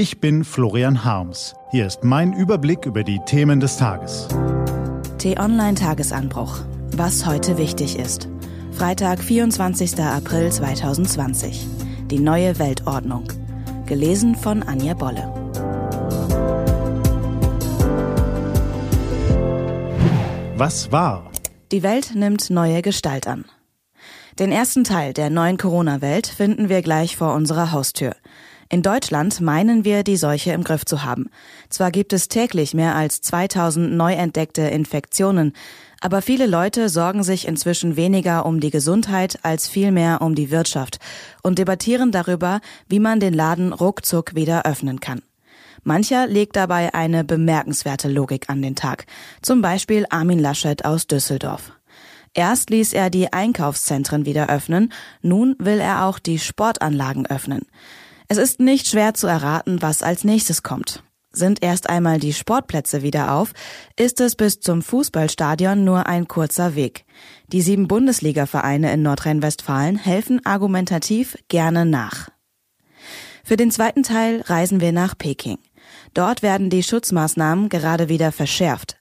Ich bin Florian Harms. Hier ist mein Überblick über die Themen des Tages. T-Online Tagesanbruch. Was heute wichtig ist. Freitag, 24. April 2020. Die neue Weltordnung. Gelesen von Anja Bolle. Was war? Die Welt nimmt neue Gestalt an. Den ersten Teil der neuen Corona-Welt finden wir gleich vor unserer Haustür. In Deutschland meinen wir, die Seuche im Griff zu haben. Zwar gibt es täglich mehr als 2000 neu entdeckte Infektionen, aber viele Leute sorgen sich inzwischen weniger um die Gesundheit als vielmehr um die Wirtschaft und debattieren darüber, wie man den Laden ruckzuck wieder öffnen kann. Mancher legt dabei eine bemerkenswerte Logik an den Tag. Zum Beispiel Armin Laschet aus Düsseldorf. Erst ließ er die Einkaufszentren wieder öffnen, nun will er auch die Sportanlagen öffnen. Es ist nicht schwer zu erraten, was als nächstes kommt. Sind erst einmal die Sportplätze wieder auf, ist es bis zum Fußballstadion nur ein kurzer Weg. Die sieben Bundesliga-Vereine in Nordrhein-Westfalen helfen argumentativ gerne nach. Für den zweiten Teil reisen wir nach Peking. Dort werden die Schutzmaßnahmen gerade wieder verschärft.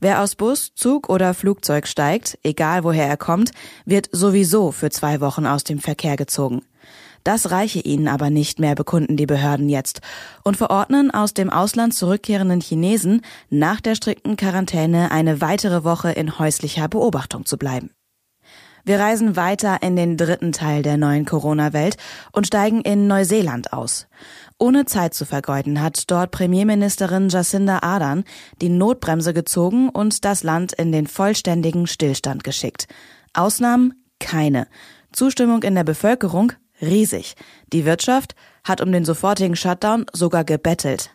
Wer aus Bus, Zug oder Flugzeug steigt, egal woher er kommt, wird sowieso für zwei Wochen aus dem Verkehr gezogen. Das reiche ihnen aber nicht mehr, bekunden die Behörden jetzt und verordnen aus dem Ausland zurückkehrenden Chinesen nach der strikten Quarantäne eine weitere Woche in häuslicher Beobachtung zu bleiben. Wir reisen weiter in den dritten Teil der neuen Corona-Welt und steigen in Neuseeland aus. Ohne Zeit zu vergeuden hat dort Premierministerin Jacinda Ardern die Notbremse gezogen und das Land in den vollständigen Stillstand geschickt. Ausnahmen keine. Zustimmung in der Bevölkerung riesig. Die Wirtschaft hat um den sofortigen Shutdown sogar gebettelt.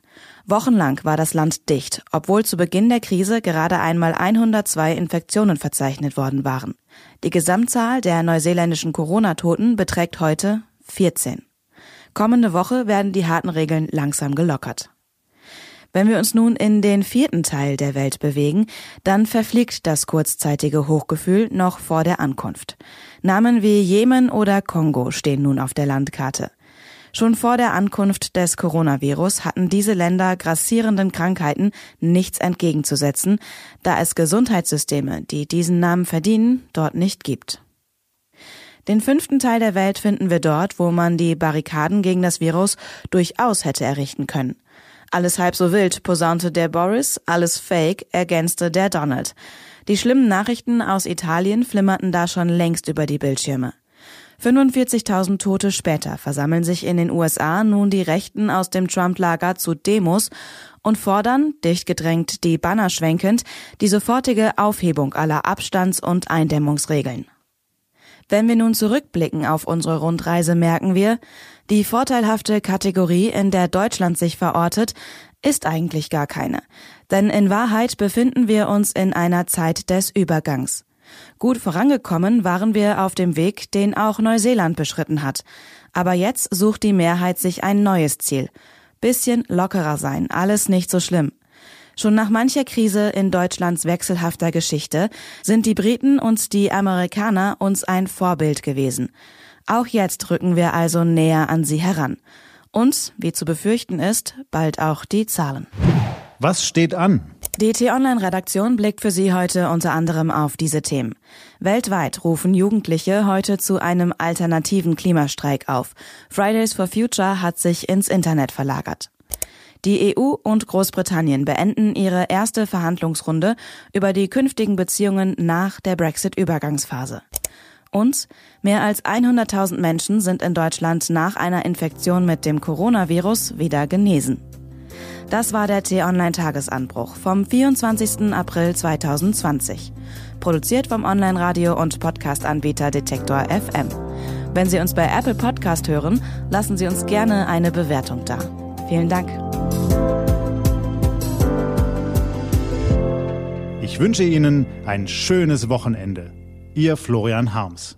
Wochenlang war das Land dicht, obwohl zu Beginn der Krise gerade einmal 102 Infektionen verzeichnet worden waren. Die Gesamtzahl der neuseeländischen Corona-Toten beträgt heute 14. Kommende Woche werden die harten Regeln langsam gelockert. Wenn wir uns nun in den vierten Teil der Welt bewegen, dann verfliegt das kurzzeitige Hochgefühl noch vor der Ankunft. Namen wie Jemen oder Kongo stehen nun auf der Landkarte. Schon vor der Ankunft des Coronavirus hatten diese Länder grassierenden Krankheiten nichts entgegenzusetzen, da es Gesundheitssysteme, die diesen Namen verdienen, dort nicht gibt. Den fünften Teil der Welt finden wir dort, wo man die Barrikaden gegen das Virus durchaus hätte errichten können. Alles halb so wild, posaunte der Boris, alles fake, ergänzte der Donald. Die schlimmen Nachrichten aus Italien flimmerten da schon längst über die Bildschirme. 45.000 Tote später versammeln sich in den USA nun die Rechten aus dem Trump-Lager zu Demos und fordern, dicht gedrängt die Banner schwenkend, die sofortige Aufhebung aller Abstands- und Eindämmungsregeln. Wenn wir nun zurückblicken auf unsere Rundreise, merken wir, die vorteilhafte Kategorie, in der Deutschland sich verortet, ist eigentlich gar keine. Denn in Wahrheit befinden wir uns in einer Zeit des Übergangs. Gut vorangekommen waren wir auf dem Weg, den auch Neuseeland beschritten hat. Aber jetzt sucht die Mehrheit sich ein neues Ziel. Bisschen lockerer sein, alles nicht so schlimm. Schon nach mancher Krise in Deutschlands wechselhafter Geschichte sind die Briten und die Amerikaner uns ein Vorbild gewesen. Auch jetzt rücken wir also näher an sie heran. Und, wie zu befürchten ist, bald auch die Zahlen. Was steht an? Die T-Online-Redaktion blickt für Sie heute unter anderem auf diese Themen. Weltweit rufen Jugendliche heute zu einem alternativen Klimastreik auf. Fridays for Future hat sich ins Internet verlagert. Die EU und Großbritannien beenden ihre erste Verhandlungsrunde über die künftigen Beziehungen nach der Brexit-Übergangsphase. Und mehr als 100.000 Menschen sind in Deutschland nach einer Infektion mit dem Coronavirus wieder genesen. Das war der T-Online-Tagesanbruch vom 24. April 2020. Produziert vom Online-Radio- und Podcast-Anbieter Detektor FM. Wenn Sie uns bei Apple Podcast hören, lassen Sie uns gerne eine Bewertung da. Vielen Dank. Ich wünsche Ihnen ein schönes Wochenende. Ihr Florian Harms.